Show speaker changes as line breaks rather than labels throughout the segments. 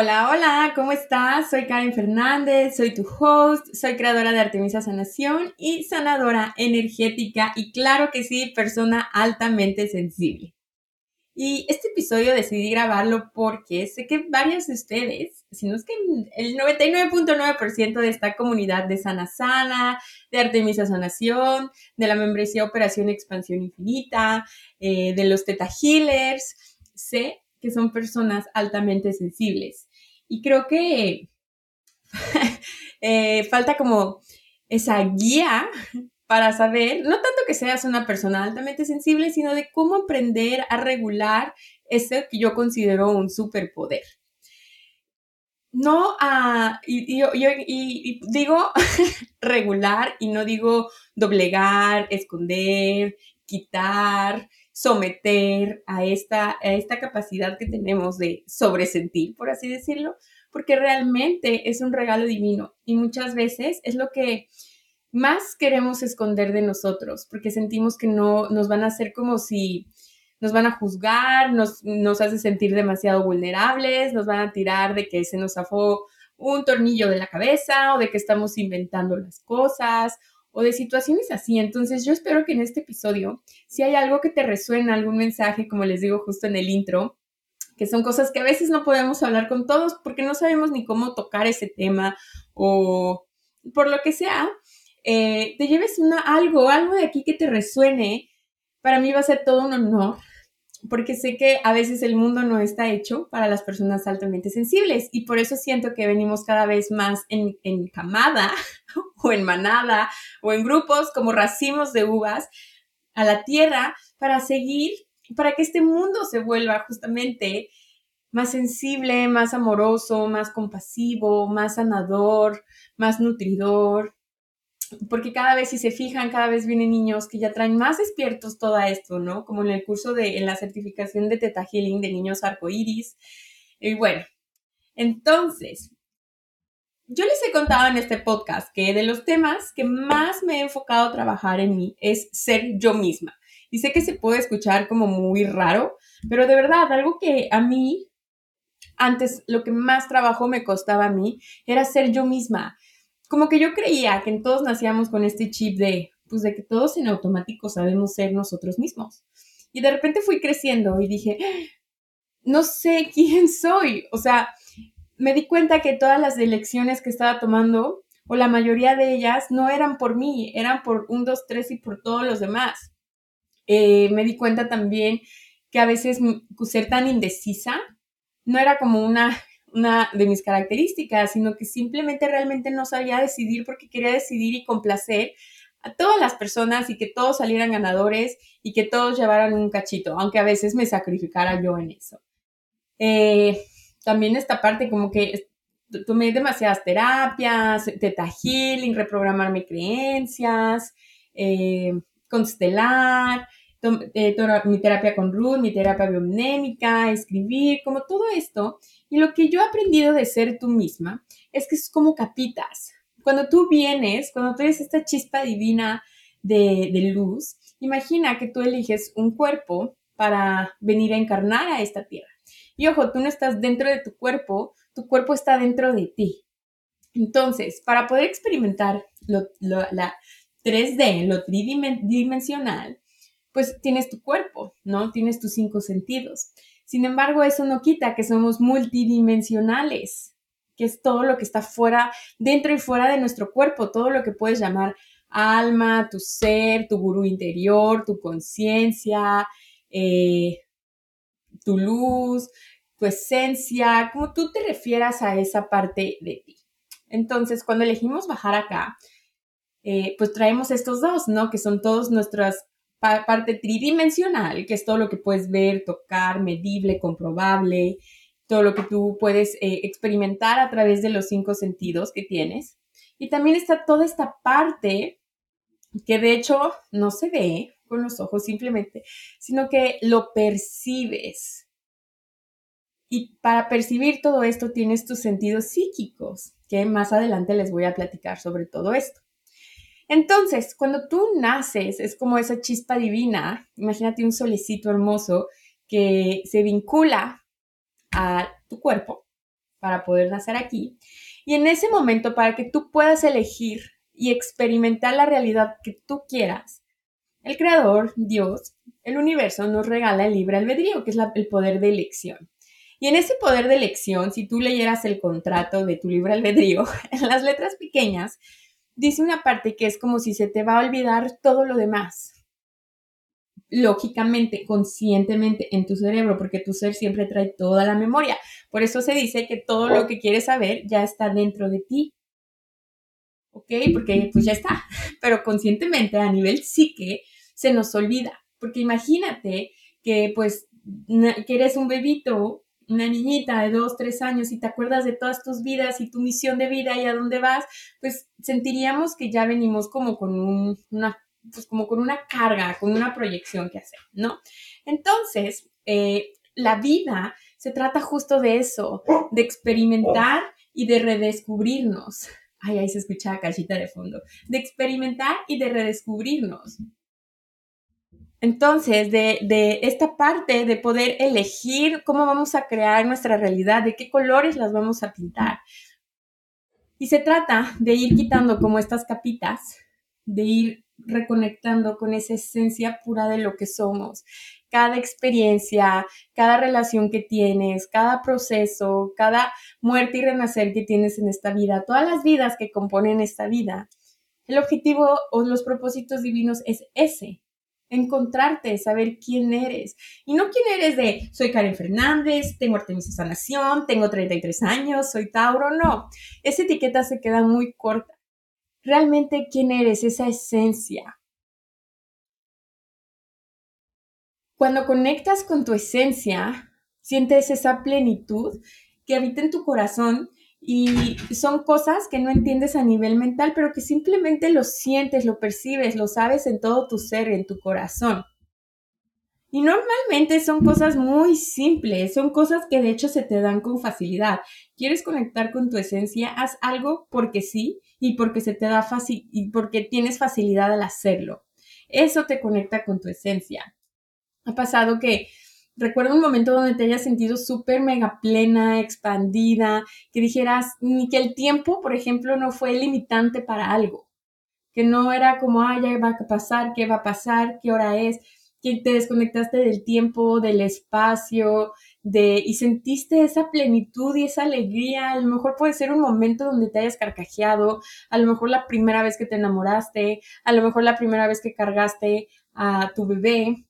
Hola, hola, ¿cómo estás? Soy Karen Fernández, soy tu host, soy creadora de Artemisa Sanación y sanadora energética y claro que sí, persona altamente sensible. Y este episodio decidí grabarlo porque sé que varios de ustedes, si no es que el 99.9% de esta comunidad de Sana Sana, de Artemisa Sanación, de la membresía Operación Expansión Infinita, eh, de los Teta Healers, sé que son personas altamente sensibles. Y creo que eh, falta como esa guía para saber, no tanto que seas una persona altamente sensible, sino de cómo aprender a regular ese que yo considero un superpoder. No a, y, y digo regular y no digo doblegar, esconder, quitar, someter a esta, a esta capacidad que tenemos de sobresentir, por así decirlo, porque realmente es un regalo divino. Y muchas veces es lo que más queremos esconder de nosotros, porque sentimos que no nos van a hacer como si nos van a juzgar, nos, nos hace sentir demasiado vulnerables, nos van a tirar de que se nos zafó un tornillo de la cabeza o de que estamos inventando las cosas o de situaciones así. Entonces yo espero que en este episodio, si hay algo que te resuena, algún mensaje, como les digo justo en el intro, que son cosas que a veces no podemos hablar con todos porque no sabemos ni cómo tocar ese tema o por lo que sea, eh, te lleves una, algo, algo de aquí que te resuene, para mí va a ser todo un honor porque sé que a veces el mundo no está hecho para las personas altamente sensibles y por eso siento que venimos cada vez más en, en camada o en manada o en grupos como racimos de uvas a la tierra para seguir, para que este mundo se vuelva justamente más sensible, más amoroso, más compasivo, más sanador, más nutridor, porque cada vez si se fijan, cada vez vienen niños que ya traen más despiertos todo esto, ¿no? Como en el curso de, en la certificación de Teta Healing de niños arcoíris. Y bueno, entonces, yo les he contado en este podcast que de los temas que más me he enfocado a trabajar en mí es ser yo misma. Y sé que se puede escuchar como muy raro, pero de verdad, algo que a mí, antes, lo que más trabajo me costaba a mí era ser yo misma como que yo creía que todos nacíamos con este chip de, pues de que todos en automático sabemos ser nosotros mismos. Y de repente fui creciendo y dije, no sé quién soy. O sea, me di cuenta que todas las elecciones que estaba tomando, o la mayoría de ellas, no eran por mí, eran por un, dos, tres y por todos los demás. Eh, me di cuenta también que a veces ser tan indecisa no era como una una de mis características, sino que simplemente realmente no sabía decidir porque quería decidir y complacer a todas las personas y que todos salieran ganadores y que todos llevaran un cachito, aunque a veces me sacrificara yo en eso. Eh, también esta parte como que tomé demasiadas terapias, teta healing, reprogramar mis creencias, eh, constelar, eh, mi terapia con Ruth, mi terapia biomnémica, escribir, como todo esto. Y lo que yo he aprendido de ser tú misma es que es como capitas. Cuando tú vienes, cuando tú eres esta chispa divina de, de luz, imagina que tú eliges un cuerpo para venir a encarnar a esta tierra. Y ojo, tú no estás dentro de tu cuerpo, tu cuerpo está dentro de ti. Entonces, para poder experimentar lo, la 3D, lo tridimensional, pues tienes tu cuerpo, ¿no? Tienes tus cinco sentidos. Sin embargo, eso no quita que somos multidimensionales, que es todo lo que está fuera, dentro y fuera de nuestro cuerpo, todo lo que puedes llamar alma, tu ser, tu gurú interior, tu conciencia, eh, tu luz, tu esencia, como tú te refieras a esa parte de ti. Entonces, cuando elegimos bajar acá, eh, pues traemos estos dos, ¿no? Que son todas nuestras parte tridimensional, que es todo lo que puedes ver, tocar, medible, comprobable, todo lo que tú puedes eh, experimentar a través de los cinco sentidos que tienes. Y también está toda esta parte que de hecho no se ve con los ojos simplemente, sino que lo percibes. Y para percibir todo esto tienes tus sentidos psíquicos, que más adelante les voy a platicar sobre todo esto. Entonces, cuando tú naces, es como esa chispa divina, imagínate un solecito hermoso que se vincula a tu cuerpo para poder nacer aquí. Y en ese momento, para que tú puedas elegir y experimentar la realidad que tú quieras, el Creador, Dios, el universo nos regala el libre albedrío, que es el poder de elección. Y en ese poder de elección, si tú leyeras el contrato de tu libre albedrío, en las letras pequeñas, dice una parte que es como si se te va a olvidar todo lo demás. Lógicamente, conscientemente en tu cerebro, porque tu ser siempre trae toda la memoria. Por eso se dice que todo lo que quieres saber ya está dentro de ti. ¿Ok? Porque pues ya está. Pero conscientemente a nivel psique se nos olvida. Porque imagínate que pues que eres un bebito una niñita de dos, tres años y te acuerdas de todas tus vidas y tu misión de vida y a dónde vas, pues sentiríamos que ya venimos como con una, pues como con una carga, con una proyección que hacer, ¿no? Entonces, eh, la vida se trata justo de eso, de experimentar y de redescubrirnos. Ay, ahí se escucha cachita de fondo. De experimentar y de redescubrirnos. Entonces, de, esta parte de poder elegir cómo vamos a crear nuestra realidad, de qué colores las vamos a pintar. Y se trata de ir quitando como estas capitas, de ir reconectando con esa esencia pura de lo que somos. Cada experiencia, cada relación que tienes, cada proceso, cada muerte y renacer que tienes en esta vida, todas las vidas que componen esta vida. El objetivo o los propósitos divinos es ese, encontrarte, saber quién eres. Y no quién eres de, soy Karen Fernández, tengo Artemisa Sanación, tengo 33 años, soy Tauro, no. Esa etiqueta se queda muy corta. Realmente quién eres, esa esencia. Cuando conectas con tu esencia, sientes esa plenitud que habita en tu corazón y son cosas que no entiendes a nivel mental, pero que simplemente lo sientes, lo percibes, lo sabes en todo tu ser, en tu corazón. Y normalmente son cosas muy simples, son cosas que de hecho se te dan con facilidad. ¿Quieres conectar con tu esencia? Haz algo porque sí y porque se te da fácil y porque tienes facilidad al hacerlo. Eso te conecta con tu esencia. Ha pasado que recuerda un momento donde te hayas sentido súper mega plena, expandida, que dijeras, ni que el tiempo, por ejemplo, no fue limitante para algo, que no era como, ah, ya va a pasar, qué va a pasar, qué hora es, que te desconectaste del tiempo, del espacio, de, y sentiste esa plenitud y esa alegría. A lo mejor puede ser un momento donde te hayas carcajeado, a lo mejor la primera vez que te enamoraste, a lo mejor la primera vez que cargaste a tu bebé,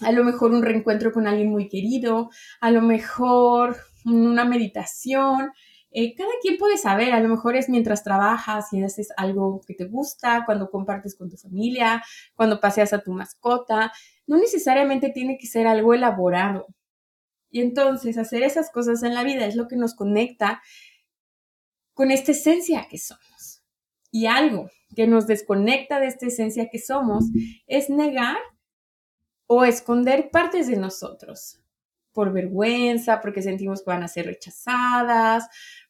a lo mejor un reencuentro con alguien muy querido, a lo mejor una meditación. Eh, cada quien puede saber, a lo mejor es mientras trabajas y haces algo que te gusta, cuando compartes con tu familia, cuando paseas a tu mascota. No necesariamente tiene que ser algo elaborado. Y entonces hacer esas cosas en la vida es lo que nos conecta con esta esencia que somos. Y algo que nos desconecta de esta esencia que somos es negar o esconder partes de nosotros por vergüenza, porque sentimos que van a ser rechazadas,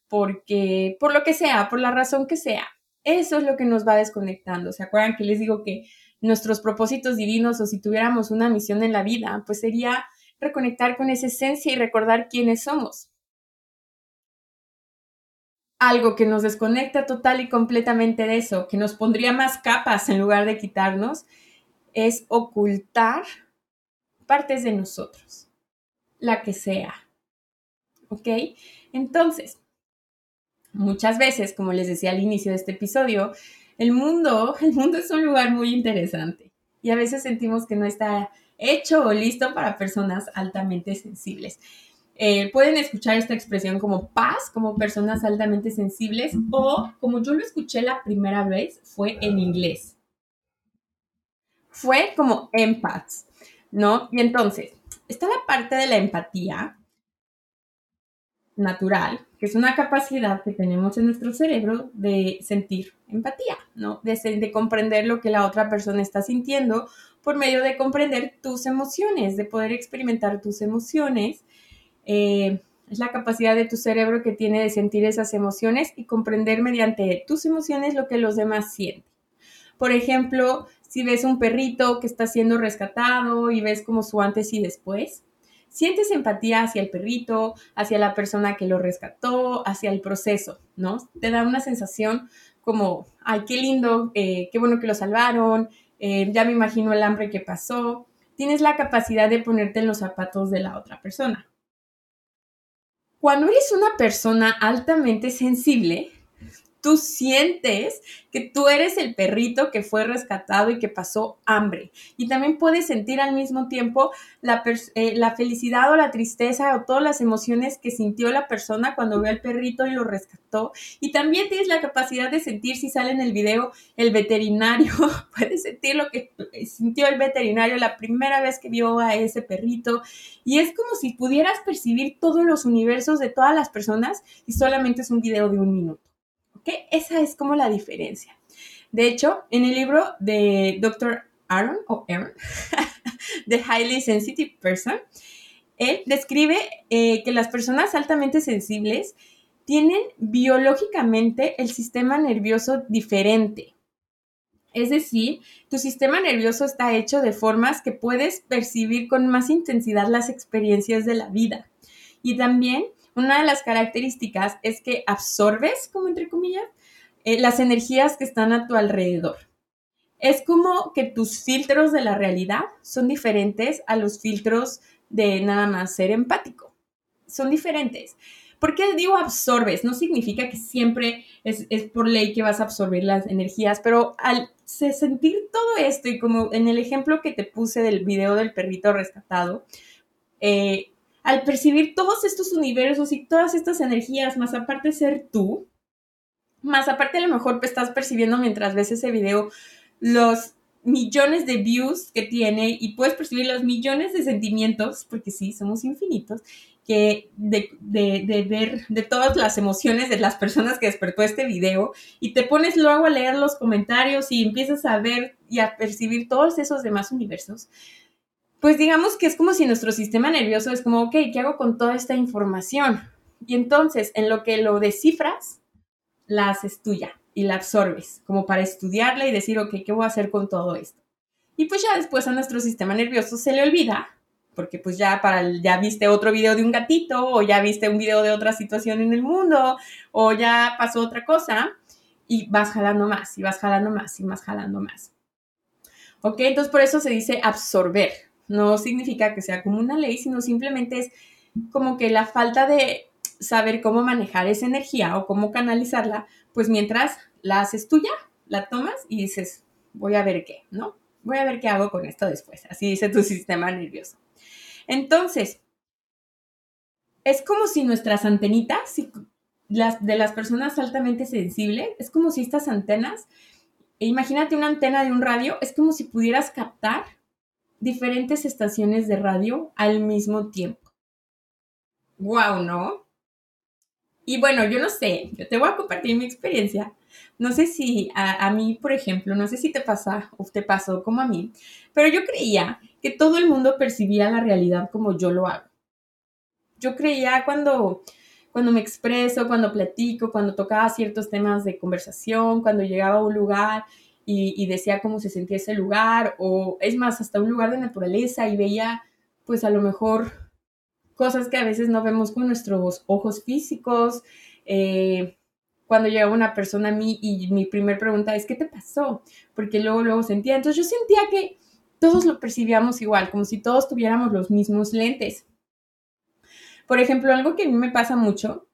porque, por lo que sea, por la razón que sea. Eso es lo que nos va desconectando. ¿Se acuerdan que les digo que nuestros propósitos divinos o si tuviéramos una misión en la vida, pues sería reconectar con esa esencia y recordar quiénes somos? Algo que nos desconecta total y completamente de eso, que nos pondría más capas en lugar de quitarnos, es ocultar partes de nosotros, la que sea. ¿Ok? Entonces, muchas veces, como les decía al inicio de este episodio, el mundo, el mundo es un lugar muy interesante y a veces sentimos que no está hecho o listo para personas altamente sensibles. Eh, pueden escuchar esta expresión como paz, como personas altamente sensibles, o como yo lo escuché la primera vez, fue en inglés. Fue como empaths. ¿No? Y entonces, está la parte de la empatía, natural, que es una capacidad que tenemos en nuestro cerebro de sentir empatía, ¿no? De, de, comprender lo que la otra persona está sintiendo por medio de comprender tus emociones, de poder experimentar tus emociones. Eh, es la capacidad de tu cerebro que tiene de sentir esas emociones y comprender mediante tus emociones lo que los demás sienten. Por ejemplo, si ves un perrito que está siendo rescatado y ves como su antes y después, sientes empatía hacia el perrito, hacia la persona que lo rescató, hacia el proceso, ¿no? Te da una sensación como, ay, qué lindo, eh, qué bueno que lo salvaron, eh, ya me imagino el hambre que pasó. Tienes la capacidad de ponerte en los zapatos de la otra persona. Cuando eres una persona altamente sensible, tú sientes que tú eres el perrito que fue rescatado y que pasó hambre. Y también puedes sentir al mismo tiempo la, eh, la, felicidad o la tristeza o todas las emociones que sintió la persona cuando vio al perrito y lo rescató. Y también tienes la capacidad de sentir si sale en el video el veterinario. puedes sentir lo que sintió el veterinario la primera vez que vio a ese perrito. Y es como si pudieras percibir todos los universos de todas las personas y solamente es un video de un minuto. Esa es como la diferencia. De hecho, en el libro de Dr. Aaron, o Aaron, The Highly Sensitive Person, él describe eh, que las personas altamente sensibles tienen biológicamente el sistema nervioso diferente. Es decir, tu sistema nervioso está hecho de formas que puedes percibir con más intensidad las experiencias de la vida. Y también una de las características es que absorbes, como entre comillas, eh, las energías que están a tu alrededor. Es como que tus filtros de la realidad son diferentes a los filtros de nada más ser empático. Son diferentes. ¿Por qué digo absorbes? No significa que siempre es, por ley que vas a absorber las energías, pero al sentir todo esto y como en el ejemplo que te puse del video del perrito rescatado, eh, al percibir todos estos universos y todas estas energías, más aparte ser tú, más aparte a lo mejor estás percibiendo mientras ves ese video los millones de views que tiene y puedes percibir los millones de sentimientos, porque sí, somos infinitos, que de, de, ver de todas las emociones de las personas que despertó este video y te pones luego a leer los comentarios y empiezas a ver y a percibir todos esos demás universos, pues digamos que es como si nuestro sistema nervioso es como, ok, ¿qué hago con toda esta información? Y entonces, en lo que lo descifras, la haces tuya y la absorbes, como para estudiarla y decir, ok, ¿qué voy a hacer con todo esto? Y pues ya después a nuestro sistema nervioso se le olvida, porque pues ya para ya viste otro video de un gatito, o ya viste un video de otra situación en el mundo, o ya pasó otra cosa, y vas jalando más, y vas jalando más, y más jalando más. Ok, entonces por eso se dice absorber, no significa que sea como una ley, sino simplemente es como que la falta de saber cómo manejar esa energía o cómo canalizarla, pues mientras la haces tuya, la tomas y dices, voy a ver qué, ¿no? Voy a ver qué hago con esto después. Así dice tu sistema nervioso. Entonces, es como si nuestras antenitas, las de las personas altamente sensibles, es como si estas antenas, imagínate una antena de un radio, es como si pudieras captar diferentes estaciones de radio al mismo tiempo. ¡Wow! ¿No? Y bueno, yo no sé, yo te voy a compartir mi experiencia. No sé si a, mí, por ejemplo, no sé si te pasa o te pasó como a mí, pero yo creía que todo el mundo percibía la realidad como yo lo hago. Yo creía cuando, cuando me expreso, cuando platico, cuando tocaba ciertos temas de conversación, cuando llegaba a un lugar y, decía cómo se sentía ese lugar, o es más, hasta un lugar de naturaleza y veía, pues a lo mejor, cosas que a veces no vemos con nuestros ojos físicos. Eh, cuando llegaba una persona a mí y mi primer pregunta es, ¿qué te pasó? Porque luego, luego sentía, entonces yo sentía que todos lo percibíamos igual, como si todos tuviéramos los mismos lentes. Por ejemplo, algo que a mí me pasa mucho,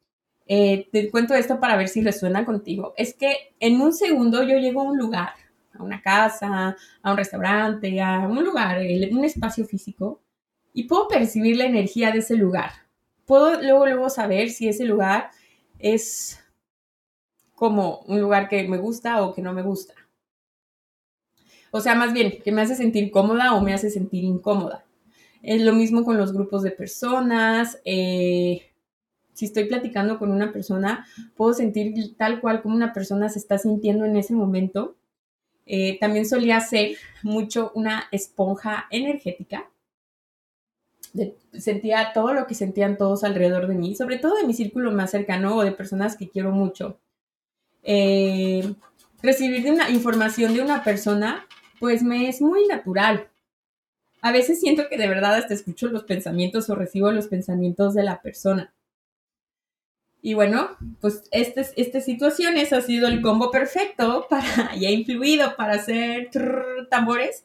eh, te cuento esto para ver si resuena contigo, es que en un segundo yo llego a un lugar una casa, a un restaurante, a un lugar, un espacio físico, y puedo percibir la energía de ese lugar. Puedo luego, luego saber si ese lugar es como un lugar que me gusta o que no me gusta. O sea, más bien, que me hace sentir cómoda o me hace sentir incómoda. Es lo mismo con los grupos de personas. Eh, si estoy platicando con una persona, puedo sentir tal cual como una persona se está sintiendo en ese momento. Eh, también solía ser mucho una esponja energética. sentía todo lo que sentían todos alrededor de mí, sobre todo de mi círculo más cercano o de personas que quiero mucho. Eh, recibir una información de una persona, pues me es muy natural. A veces siento que de verdad hasta escucho los pensamientos o recibo los pensamientos de la persona. Y bueno, pues estas este situaciones ha sido el combo perfecto para, y ha influido para hacer tambores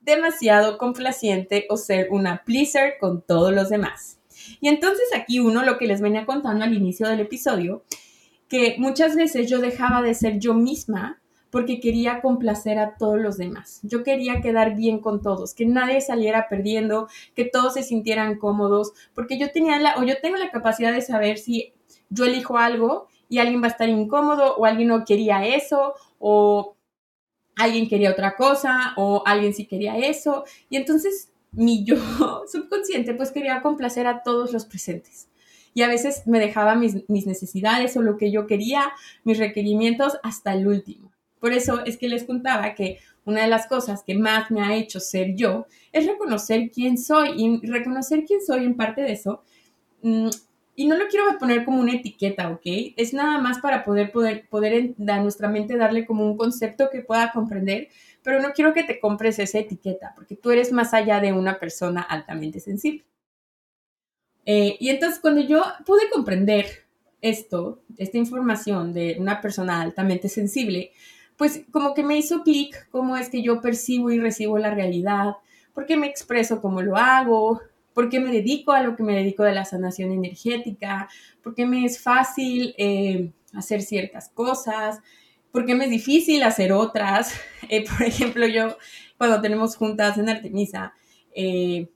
demasiado complaciente o ser una pleaser con todos los demás. Y entonces aquí uno lo que les venía contando al inicio del episodio, que muchas veces yo dejaba de ser yo misma porque quería complacer a todos los demás. Yo quería quedar bien con todos, que nadie saliera perdiendo, que todos se sintieran cómodos, porque yo tenía la o yo tengo la capacidad de saber si yo elijo algo y alguien va a estar incómodo o alguien no quería eso o alguien quería otra cosa o alguien sí quería eso. Y entonces mi yo subconsciente pues quería complacer a todos los presentes. Y a veces me dejaba mis, mis necesidades o lo que yo quería, mis requerimientos hasta el último. Por eso es que les contaba que una de las cosas que más me ha hecho ser yo es reconocer quién soy y reconocer quién soy en parte de eso mm, y no lo quiero poner como una etiqueta, ¿ok? Es nada más para poder, poder, poder a nuestra mente darle como un concepto que pueda comprender, pero no quiero que te compres esa etiqueta, porque tú eres más allá de una persona altamente sensible. Eh, y entonces cuando yo pude comprender esto, esta información de una persona altamente sensible, pues como que me hizo clic cómo es que yo percibo y recibo la realidad, por qué me expreso como lo hago, por qué me dedico a lo que me dedico de la sanación energética, por qué me es fácil eh, hacer ciertas cosas, por qué me es difícil hacer otras. Eh, por ejemplo, yo cuando tenemos juntas en Artemisa eh,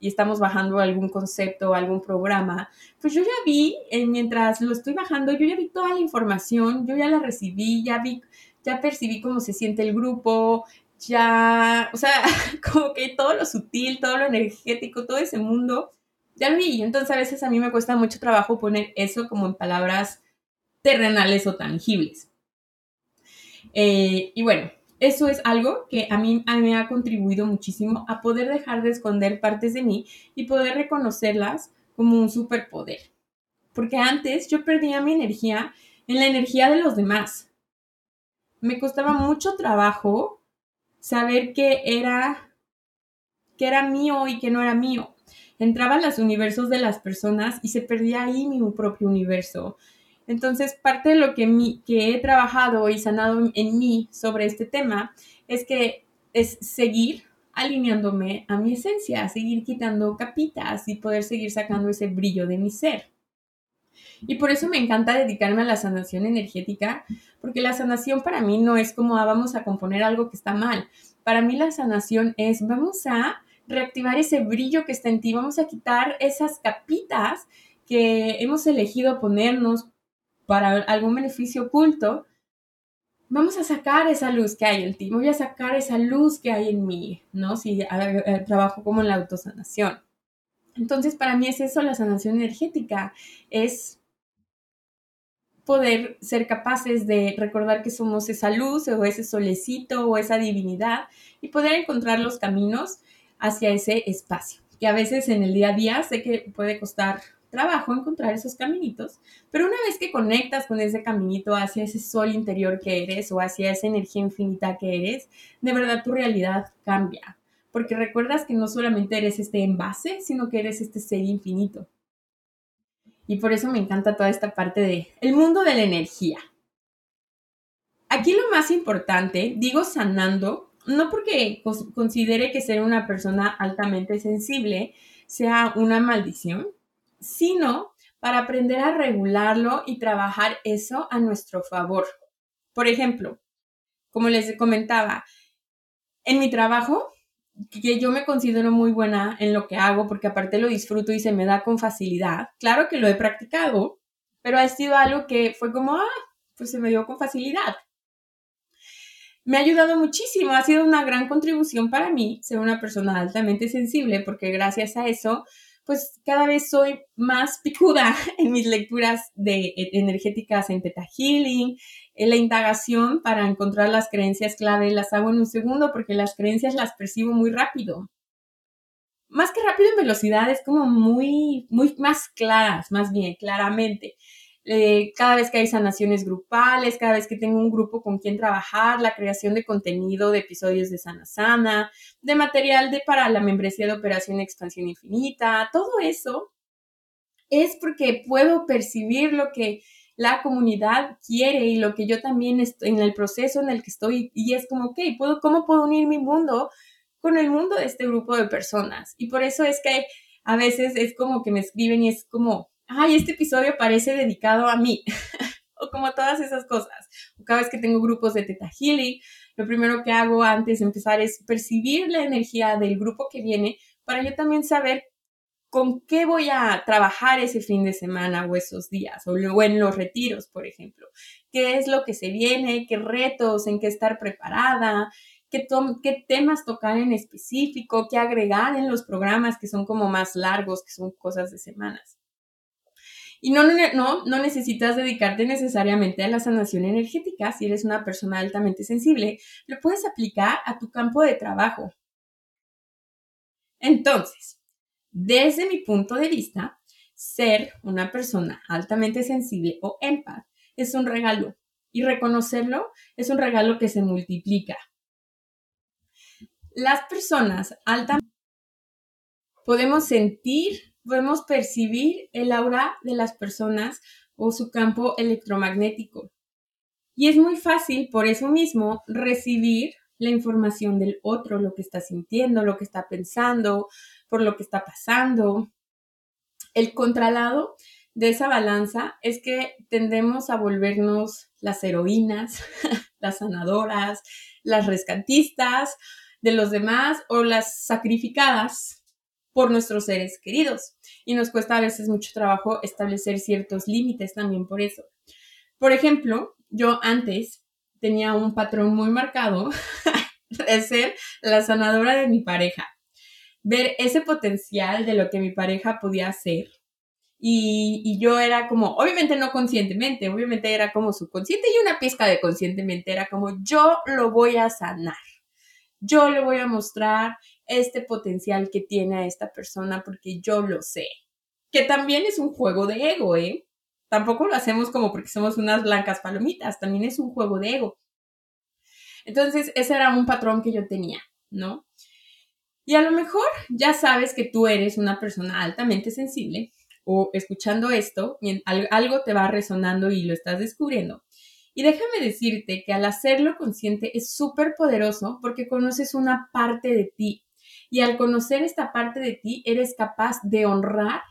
y estamos bajando algún concepto, algún programa, pues yo ya vi, mientras lo estoy bajando, yo ya vi toda la información, yo ya la recibí, ya vi, ya percibí cómo se siente el grupo, ya, o sea, como que todo lo sutil, todo lo energético, todo ese mundo, ya lo vi. Entonces a veces a mí me cuesta mucho trabajo poner eso como en palabras terrenales o tangibles. Eh, y bueno, eso es algo que a mí, a mí me ha contribuido muchísimo a poder dejar de esconder partes de mí y poder reconocerlas como un superpoder. Porque antes yo perdía mi energía en la energía de los demás. Me costaba mucho trabajo saber qué era, qué era mío y qué no era mío. Entraba en los universos de las personas y se perdía ahí mi propio universo. Entonces, parte de lo que, mi, que he trabajado y sanado en mí sobre este tema es que es seguir alineándome a mi esencia, seguir quitando capitas y poder seguir sacando ese brillo de mi ser. Y por eso me encanta dedicarme a la sanación energética, porque la sanación para mí no es como ah, vamos a componer algo que está mal. Para mí la sanación es vamos a reactivar ese brillo que está en ti, vamos a quitar esas capitas que hemos elegido ponernos para algún beneficio oculto. Vamos a sacar esa luz que hay en ti, voy a sacar esa luz que hay en mí, ¿no? Si eh, trabajo como en la autosanación. Entonces, para mí es eso la sanación energética, es poder ser capaces de recordar que somos esa luz o ese solecito o esa divinidad y poder encontrar los caminos hacia ese espacio. Que a veces en el día a día sé que puede costar trabajo encontrar esos caminitos, pero una vez que conectas con ese caminito hacia ese sol interior que eres o hacia esa energía infinita que eres, de verdad tu realidad cambia, porque recuerdas que no solamente eres este envase, sino que eres este ser infinito. Y por eso me encanta toda esta parte de el mundo de la energía. Aquí lo más importante, digo sanando, no porque considere que ser una persona altamente sensible sea una maldición, sino para aprender a regularlo y trabajar eso a nuestro favor. Por ejemplo, como les comentaba, en mi trabajo que yo me considero muy buena en lo que hago porque aparte lo disfruto y se me da con facilidad. Claro que lo he practicado, pero ha sido algo que fue como, ah, pues se me dio con facilidad. Me ha ayudado muchísimo, ha sido una gran contribución para mí ser una persona altamente sensible porque gracias a eso pues cada vez soy más picuda en mis lecturas de e, energéticas en Theta. La indagación para encontrar las creencias clave las hago en un segundo porque las creencias las percibo muy rápido. Más que rápido en velocidad, es como muy, muy más claras, más bien, claramente. Eh, cada vez que hay sanaciones grupales, cada vez que tengo un grupo con quien trabajar, la creación de contenido de episodios de Sana Sana, de material de para la membresía de Operación Expansión Infinita, todo eso es porque puedo percibir lo que la comunidad quiere y lo que yo también estoy en el proceso en el que estoy y es como, ok, ¿puedo, ¿cómo puedo unir mi mundo con el mundo de este grupo de personas? Y por eso es que a veces es como que me escriben y es como, ay, este episodio parece dedicado a mí, o como todas esas cosas. cada vez que tengo grupos de Teta Healing, lo primero que hago antes de empezar es percibir la energía del grupo que viene para yo también saber con qué voy a trabajar ese fin de semana o esos días, o, en los retiros, por ejemplo. ¿Qué es lo que se viene? ¿Qué retos? ¿En qué estar preparada? ¿Qué, qué temas tocar en específico? ¿Qué agregar en los programas que son como más largos, que son cosas de semanas? Y no, no, no necesitas dedicarte necesariamente a la sanación energética si eres una persona altamente sensible. Lo puedes aplicar a tu campo de trabajo. Entonces, desde mi punto de vista, ser una persona altamente sensible o empath es un regalo y reconocerlo es un regalo que se multiplica. Las personas altamente podemos sentir podemos percibir el aura de las personas o su campo electromagnético. Y es muy fácil, por eso mismo, recibir la información del otro, lo que está sintiendo, lo que está pensando, por lo que está pasando. El contralado de esa balanza es que tendemos a volvernos las heroínas, las sanadoras, las rescatistas de los demás o las sacrificadas por nuestros seres queridos. Y nos cuesta a veces mucho trabajo establecer ciertos límites también por eso. Por ejemplo, yo antes tenía un patrón muy marcado de ser la sanadora de mi pareja. Ver ese potencial de lo que mi pareja podía hacer. Y, y, yo era como, obviamente no conscientemente, obviamente era como subconsciente y una pizca de conscientemente, era como, yo lo voy a sanar. Yo le voy a mostrar este potencial que tiene a esta persona porque yo lo sé. Que también es un juego de ego, ¿eh? Tampoco lo hacemos como porque somos unas blancas palomitas, también es un juego de ego. Entonces, ese era un patrón que yo tenía, ¿no? Y a lo mejor ya sabes que tú eres una persona altamente sensible o escuchando esto, algo te va resonando y lo estás descubriendo. Y déjame decirte que al hacerlo consciente es súper poderoso porque conoces una parte de ti y al conocer esta parte de ti, eres capaz de honrar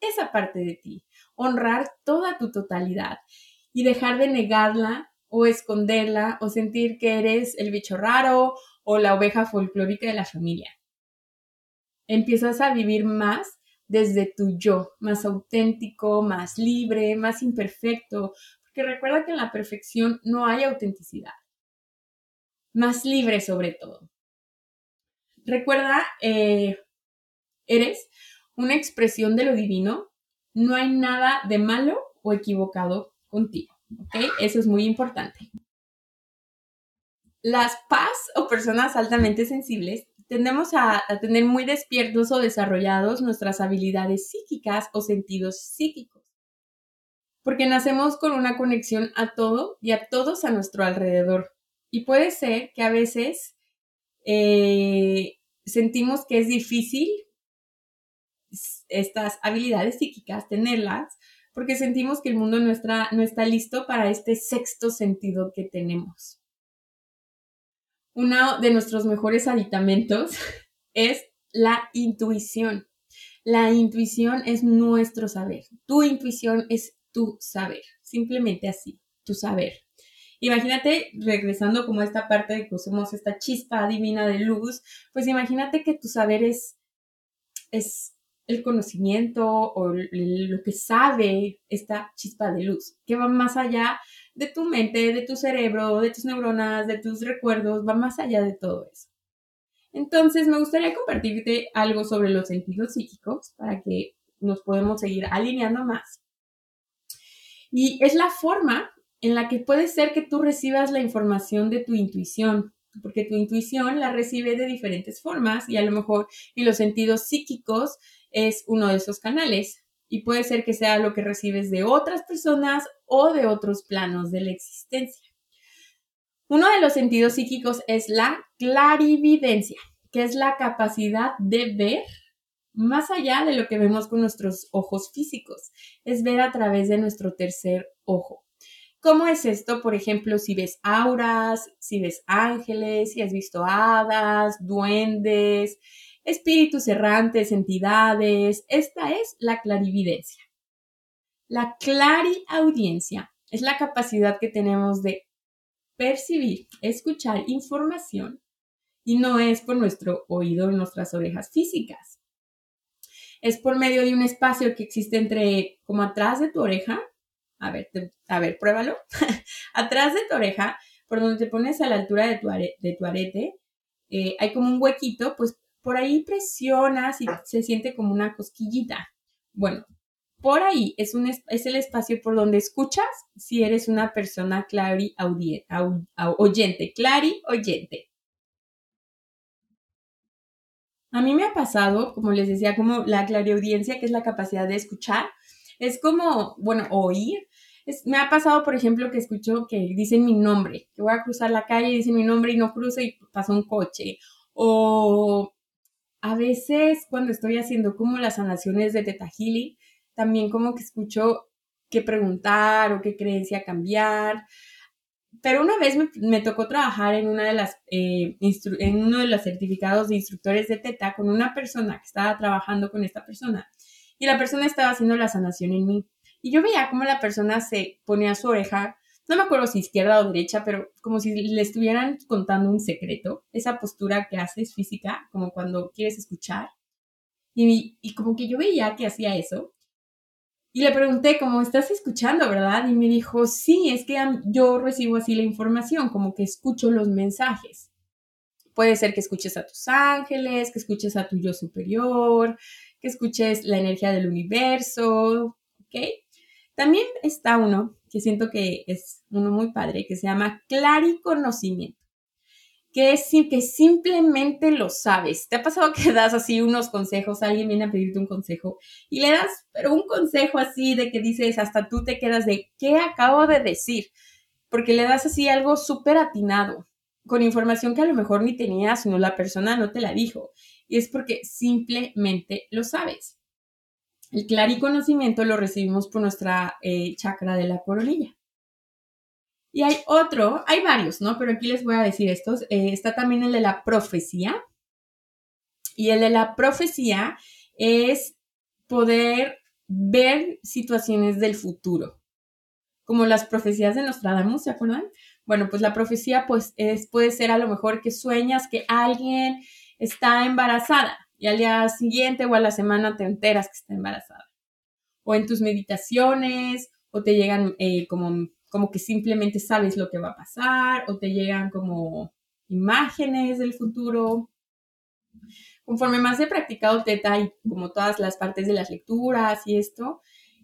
esa parte de ti, honrar toda tu totalidad y dejar de negarla o esconderla o sentir que eres el bicho raro o la oveja folclórica de la familia. Empiezas a vivir más desde tu yo, más auténtico, más libre, más imperfecto, porque recuerda que en la perfección no hay autenticidad. Más libre sobre todo. Recuerda, eh, eres una expresión de lo divino, no hay nada de malo o equivocado contigo, ¿ok? Eso es muy importante. Las paz o personas altamente sensibles tendemos a, tener muy despiertos o desarrollados nuestras habilidades psíquicas o sentidos psíquicos, porque nacemos con una conexión a todo y a todos a nuestro alrededor. Y puede ser que a veces eh, sentimos que es difícil estas habilidades psíquicas, tenerlas, porque sentimos que el mundo no no está listo para este sexto sentido que tenemos. Uno de nuestros mejores aditamentos es la intuición. La intuición es nuestro saber. Tu intuición es tu saber. Simplemente así, tu saber. Imagínate, regresando como a esta parte de que usemos esta chispa divina de luz, pues imagínate que tu saber es, es el conocimiento o lo que sabe esta chispa de luz, que va más allá de tu mente, de tu cerebro, de tus neuronas, de tus recuerdos, va más allá de todo eso. Entonces, me gustaría compartirte algo sobre los sentidos psíquicos para que nos podamos seguir alineando más. Y es la forma en la que puede ser que tú recibas la información de tu intuición, porque tu intuición la recibe de diferentes formas y a lo mejor y los sentidos psíquicos es uno de esos canales y puede ser que sea lo que recibes de otras personas o de otros planos de la existencia. Uno de los sentidos psíquicos es la clarividencia, que es la capacidad de ver más allá de lo que vemos con nuestros ojos físicos, es ver a través de nuestro tercer ojo. ¿Cómo es esto? Por ejemplo, si ves auras, si ves ángeles, si has visto hadas, duendes, espíritus errantes, entidades. Esta es la clarividencia. La clariaudiencia es la capacidad que tenemos de percibir, escuchar información y no es por nuestro oído y nuestras orejas físicas. Es por medio de un espacio que existe entre, como atrás de tu oreja. A ver, a ver, pruébalo. atrás de tu oreja, por donde te pones a la altura de tu, arete, eh, hay como un huequito, pues por ahí presionas y se siente como una cosquillita. Bueno, por ahí es, un, es el espacio por donde escuchas si eres una persona clari oyente, clari oyente. A mí me ha pasado, como les decía, como la clariaudiencia, que es la capacidad de escuchar, es como, bueno, oír. me ha pasado, por ejemplo, que escucho que dicen mi nombre, que voy a cruzar la calle y dicen mi nombre y no cruzo y pasa un coche. O a veces cuando estoy haciendo como las sanaciones de Teta también como que escucho qué preguntar o qué creencia cambiar. Pero una vez me, tocó trabajar en, una de las, eh, en uno de los certificados de instructores de Teta con una persona que estaba trabajando con esta persona y la persona estaba haciendo la sanación en mí. Y yo veía cómo la persona se ponía su oreja, no me acuerdo si izquierda o derecha, pero como si le estuvieran contando un secreto. Esa postura que haces física, como cuando quieres escuchar. Y, y como que yo veía que hacía eso. Y le pregunté, como estás escuchando, ¿verdad? Y me dijo, sí, es que yo recibo así la información, como que escucho los mensajes. Puede ser que escuches a tus ángeles, que escuches a tu yo superior, que escuches la energía del universo, ¿ok? También está uno que siento que es uno muy padre, que se llama clariconocimiento que es que simplemente lo sabes. ¿Te ha pasado que das así unos consejos? Alguien viene a pedirte un consejo y le das, pero un consejo así de que dices, hasta tú te quedas de, ¿qué acabo de decir? Porque le das así algo súper atinado, con información que a lo mejor ni tenías, sino la persona no te la dijo. Y es porque simplemente lo sabes. El clariconocimiento lo recibimos por nuestra eh, chakra de la coronilla. Y hay otro, hay varios, ¿no? Pero aquí les voy a decir estos. Eh, está también el de la profecía. Y el de la profecía es poder ver situaciones del futuro. Como las profecías de Nostradamus, ¿se acuerdan? Bueno, pues la profecía pues es, puede ser a lo mejor que sueñas que alguien está embarazada y al día siguiente o a la semana te enteras que está embarazada. O en tus meditaciones o te llegan eh, como como que simplemente sabes lo que va a pasar o te llegan como imágenes del futuro. Conforme más he practicado teta y como todas las partes de las lecturas y esto,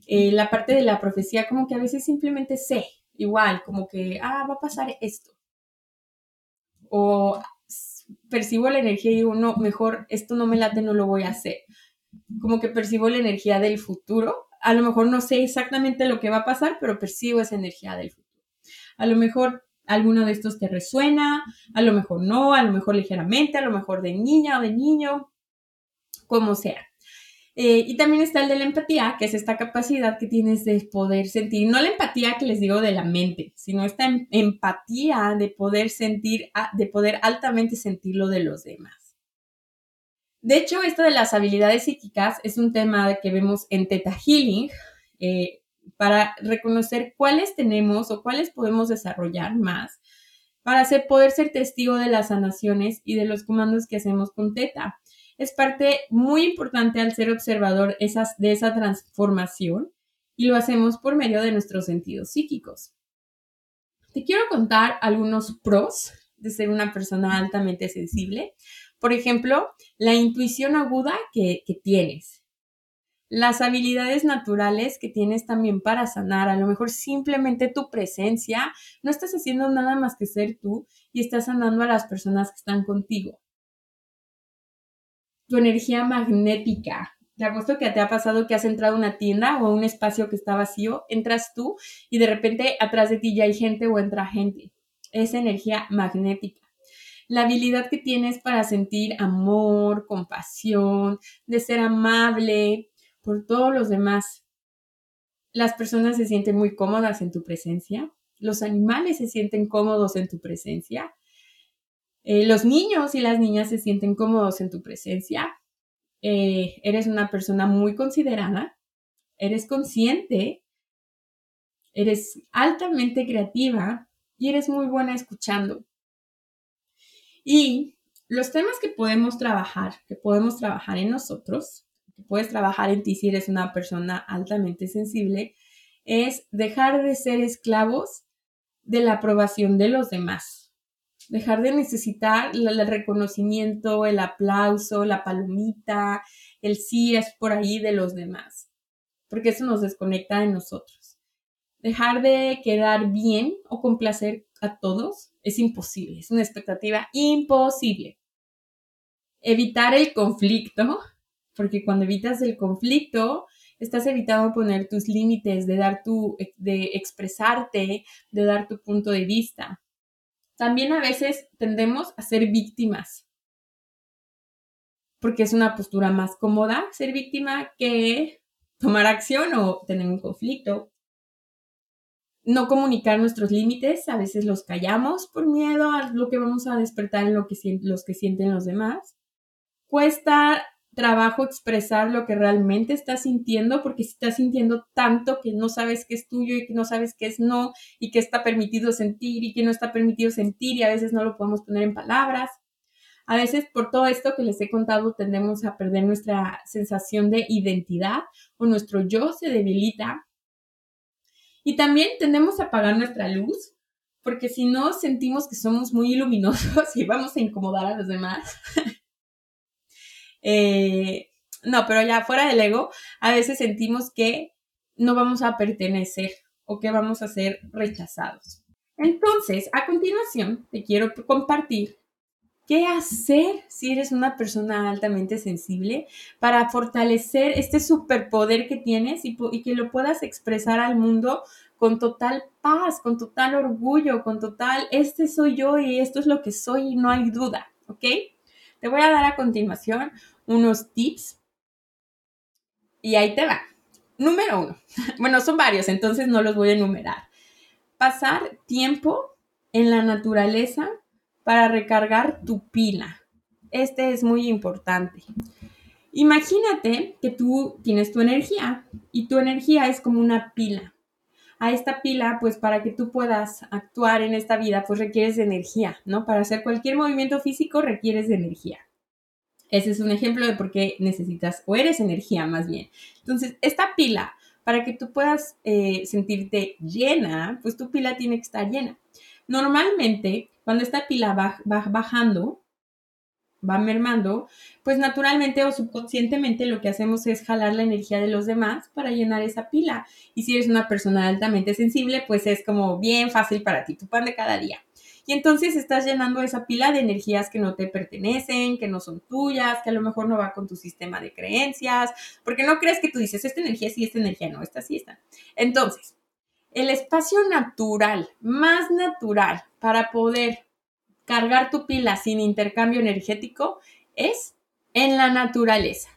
eh, la parte de la profecía como que a veces simplemente sé, igual, como que, ah, va a pasar esto. O percibo la energía y digo, no, mejor esto no me late, no lo voy a hacer. Como que percibo la energía del futuro a lo mejor no sé exactamente lo que va a pasar, pero percibo esa energía del futuro. A lo mejor alguno de estos te resuena, a lo mejor no, a lo mejor ligeramente, a lo mejor de niña o de niño, como sea. Eh, y también está el de la empatía, que es esta capacidad que tienes de poder sentir, no la empatía que les digo de la mente, sino esta em-, empatía de poder sentir, de poder altamente sentir lo de los demás. De hecho, esto de las habilidades psíquicas es un tema que vemos en Theta Healing eh, para reconocer cuáles tenemos o cuáles podemos desarrollar más para poder ser testigo de las sanaciones y de los comandos que hacemos con Teta. Es parte muy importante al ser observador de esa transformación y lo hacemos por medio de nuestros sentidos psíquicos. Te quiero contar algunos pros de ser una persona altamente sensible Por ejemplo, la intuición aguda que, que tienes, las habilidades naturales que tienes también para sanar, a lo mejor simplemente tu presencia, no estás haciendo nada más que ser tú y estás sanando a las personas que están contigo. Tu energía magnética, te apuesto que te ha pasado que has entrado a una tienda o a un espacio que está vacío, entras tú y de repente atrás de ti ya hay gente o entra gente. Es energía magnética. La habilidad que tienes para sentir amor, compasión, de ser amable por todos los demás. Las personas se sienten muy cómodas en tu presencia. Los animales se sienten cómodos en tu presencia. Eh, los niños y las niñas se sienten cómodos en tu presencia. Eh, eres una persona muy considerada, eres consciente, eres altamente creativa y eres muy buena escuchando. Y los temas que podemos trabajar, que podemos trabajar en nosotros, que puedes trabajar en ti si eres una persona altamente sensible, es dejar de ser esclavos de la aprobación de los demás dejar de necesitar el reconocimiento, el aplauso, la palomita, el sí es por ahí de los demás, porque eso nos desconecta de nosotros. Dejar de quedar bien o complacer a todos es imposible, es una expectativa imposible. Evitar el conflicto, porque cuando evitas el conflicto, estás evitando poner tus límites, de dar tu, de expresarte, de dar tu punto de vista también a veces tendemos a ser víctimas, porque es una postura más cómoda ser víctima que tomar acción o tener un conflicto. No comunicar nuestros límites, a veces los callamos por miedo a lo que vamos a despertar en lo que, los que sienten los demás. Cuesta trabajo expresar lo que realmente estás sintiendo, porque si estás sintiendo tanto que no sabes qué es tuyo y que no sabes qué es no, y que está permitido sentir y que no está permitido sentir, y a veces no lo podemos poner en palabras. A veces por todo esto que les he contado tendemos a perder nuestra sensación de identidad o nuestro yo se debilita. Y también tendemos a apagar nuestra luz, porque si no sentimos que somos muy luminosos y vamos a incomodar a los demás. Eh, no, pero ya fuera del ego, a veces sentimos que no vamos a pertenecer o que vamos a ser rechazados. Entonces, a continuación, te quiero compartir qué hacer si eres una persona altamente sensible para fortalecer este superpoder que tienes y, y que lo puedas expresar al mundo con total paz, con total orgullo, con total, este soy yo y esto es lo que soy y no hay duda, ¿ok? Te voy a dar a continuación unos tips. Y ahí te va. Número uno. Bueno, son varios, entonces no los voy a enumerar. Pasar tiempo en la naturaleza para recargar tu pila. Este es muy importante. Imagínate que tú tienes tu energía y tu energía es como una pila. A esta pila, pues para que tú puedas actuar en esta vida, pues requieres de energía, ¿no? Para hacer cualquier movimiento físico requieres de energía. Ese es un ejemplo de por qué necesitas o eres energía más bien. Entonces, esta pila, para que tú puedas eh, sentirte llena, pues tu pila tiene que estar llena. Normalmente, cuando esta pila va, va bajando, va mermando, pues naturalmente o subconscientemente lo que hacemos es jalar la energía de los demás para llenar esa pila. Y si eres una persona altamente sensible, pues es como bien fácil para ti, tu pan de cada día. Y entonces estás llenando esa pila de energías que no te pertenecen, que no son tuyas, que a lo mejor no va con tu sistema de creencias, porque no crees que tú dices, esta energía sí, esta energía no, esta sí, esta. Entonces, el espacio natural, más natural para poder cargar tu pila sin intercambio energético es en la naturaleza.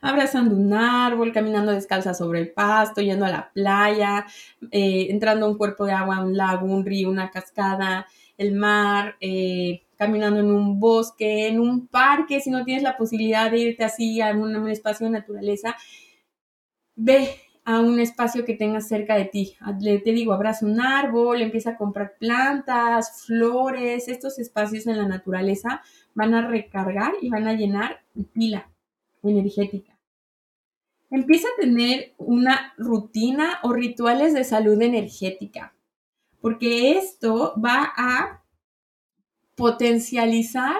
Abrazando un árbol, caminando descalza sobre el pasto, yendo a la playa, eh, entrando a un cuerpo de agua, un lago, un río, una cascada, el mar, eh, caminando en un bosque, en un parque, si no tienes la posibilidad de irte así a un, espacio de naturaleza, ve a un espacio que tengas cerca de ti. te digo, abraza un árbol, empieza a comprar plantas, flores, estos espacios en la naturaleza van a recargar y van a llenar pila energética. Empieza a tener una rutina o rituales de salud energética porque esto va a potencializar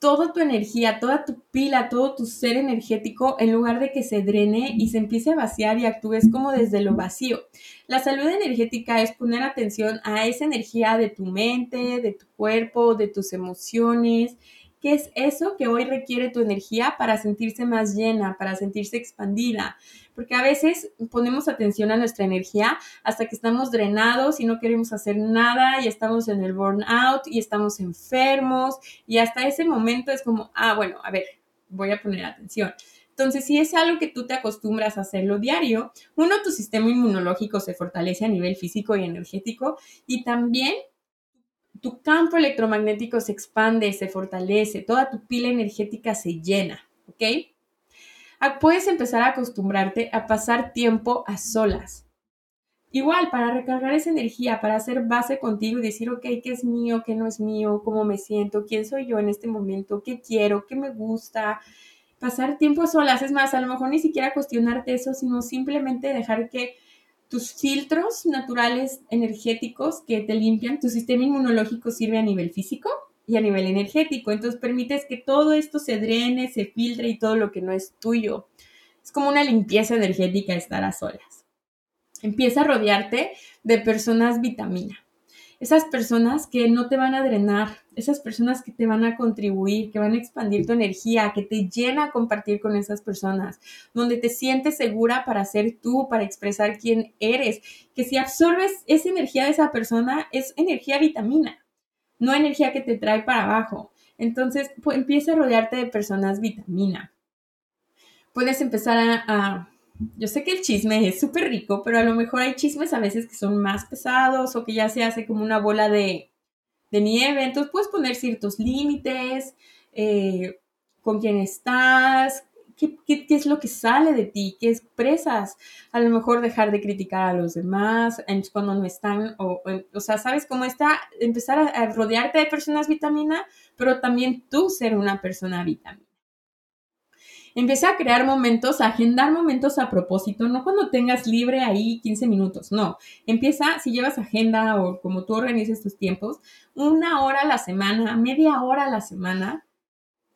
toda tu energía, toda tu pila, todo tu ser energético, en lugar de que se drene y se empiece a vaciar y actúes como desde lo vacío. La salud energética es poner atención a esa energía de tu mente, de tu cuerpo, de tus emociones, ¿Qué es eso que hoy requiere tu energía para sentirse más llena, para sentirse expandida? Porque a veces ponemos atención a nuestra energía hasta que estamos drenados y no queremos hacer nada y estamos en el burnout y estamos enfermos y hasta ese momento es como, ah, bueno, a ver, voy a poner atención. Entonces, si es algo que tú te acostumbras a hacerlo diario, uno, tu sistema inmunológico se fortalece a nivel físico y energético y también tu campo electromagnético se expande, se fortalece, toda tu pila energética se llena, ¿ok? Ah, puedes empezar a acostumbrarte a pasar tiempo a solas. Igual, para recargar esa energía, para hacer base contigo y decir, ok, ¿qué es mío? ¿Qué no es mío? ¿Cómo me siento? ¿Quién soy yo en este momento? ¿Qué quiero? ¿Qué me gusta? Pasar tiempo a solas, es más, a lo mejor ni siquiera cuestionarte eso, sino simplemente dejar que tus filtros naturales energéticos que te limpian, tu sistema inmunológico sirve a nivel físico y a nivel energético. Entonces permites que todo esto se drene, se filtre y todo lo que no es tuyo. Es como una limpieza energética estar a solas. Empieza a rodearte de personas vitamina esas personas que no te van a drenar, esas personas que te van a contribuir, que van a expandir tu energía, que te llena a compartir con esas personas, donde te sientes segura para ser tú, para expresar quién eres, que si absorbes esa energía de esa persona, es energía vitamina, no energía que te trae para abajo. Entonces, empieza a rodearte de personas vitamina. Puedes empezar a yo sé que el chisme es súper rico, pero a lo mejor hay chismes a veces que son más pesados o que ya se hace como una bola de, nieve. Entonces puedes poner ciertos límites, eh, con quién estás, qué, es lo que sale de ti, qué expresas. A lo mejor dejar de criticar a los demás cuando no están, o, o, sea, ¿sabes cómo está? Empezar a rodearte de personas vitamina, pero también tú ser una persona vitamina. Empieza a crear momentos, a agendar momentos a propósito, no cuando tengas libre ahí 15 minutos, no. Empieza, si llevas agenda o como tú organizas tus tiempos, una hora a la semana, media hora a la semana,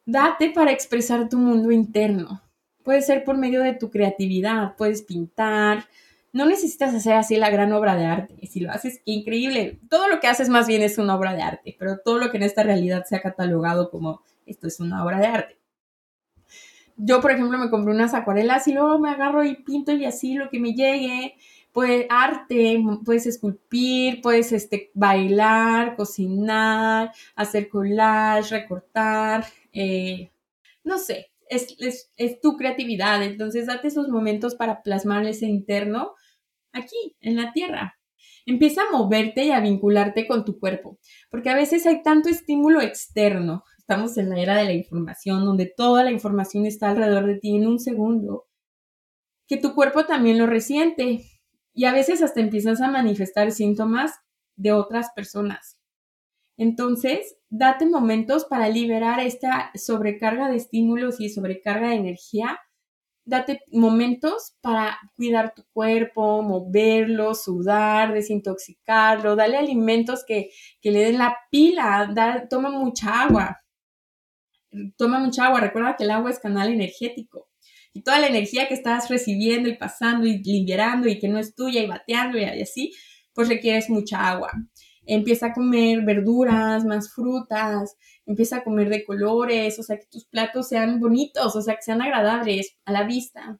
date para expresar tu mundo interno. Puede ser por medio de tu creatividad, puedes pintar, no necesitas hacer así la gran obra de arte. Si lo haces, qué increíble. Todo lo que haces más bien es una obra de arte, pero todo lo que en esta realidad se ha catalogado como esto es una obra de arte yo, por ejemplo, me compré unas acuarelas y luego me agarro y pinto y así lo que me llegue. Pues arte, puedes esculpir, puedes este, bailar, cocinar, hacer collage, recortar, eh, no sé, es, es, tu creatividad. Entonces, date esos momentos para plasmar ese interno aquí, en la tierra. Empieza a moverte y a vincularte con tu cuerpo, porque a veces hay tanto estímulo externo, Estamos en la era de la información, donde toda la información está alrededor de ti en un segundo, que tu cuerpo también lo resiente y a veces hasta empiezas a manifestar síntomas de otras personas. Entonces, date momentos para liberar esta sobrecarga de estímulos y sobrecarga de energía. Date momentos para cuidar tu cuerpo, moverlo, sudar, desintoxicarlo, dale alimentos que, le den la pila, toma mucha agua toma mucha agua, recuerda que el agua es canal energético. Y toda la energía que estás recibiendo y pasando y liberando y que no es tuya y bateando y así, pues requieres mucha agua. Empieza a comer verduras, más frutas, empieza a comer de colores, o sea, que tus platos sean bonitos, o sea, que sean agradables a la vista,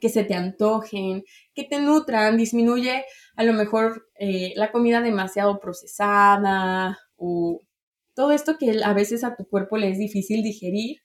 que se te antojen, que te nutran, disminuye a lo mejor eh, la comida demasiado procesada o todo esto que a veces a tu cuerpo le es difícil digerir.